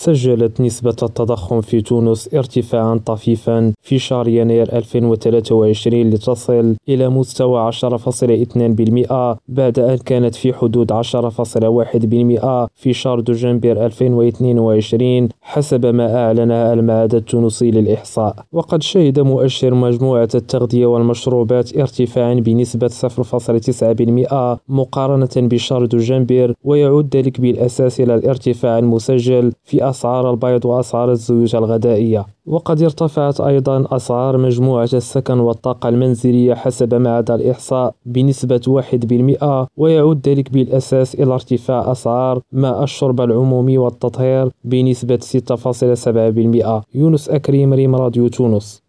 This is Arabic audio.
سجلت نسبة التضخم في تونس ارتفاعا طفيفا في شهر يناير 2023 لتصل إلى مستوى 10.2% بعد أن كانت في حدود 10.1% في شهر دجنبر 2022 حسب ما أعلنها المعهد التونسي للإحصاء. وقد شهد مؤشر مجموعة التغذية والمشروبات ارتفاعا بنسبة 0.9% مقارنة بشهر دجنبر ويعود ذلك بالأساس إلى الارتفاع المسجل في أسعار البيض وأسعار الزيوت الغذائية وقد ارتفعت أيضا أسعار مجموعة السكن والطاقة المنزلية حسب معهد الإحصاء بنسبة 1% ويعود ذلك بالأساس إلى ارتفاع أسعار ماء الشرب العمومي والتطهير بنسبة 6.7% يونس أكريم ريم راديو تونس.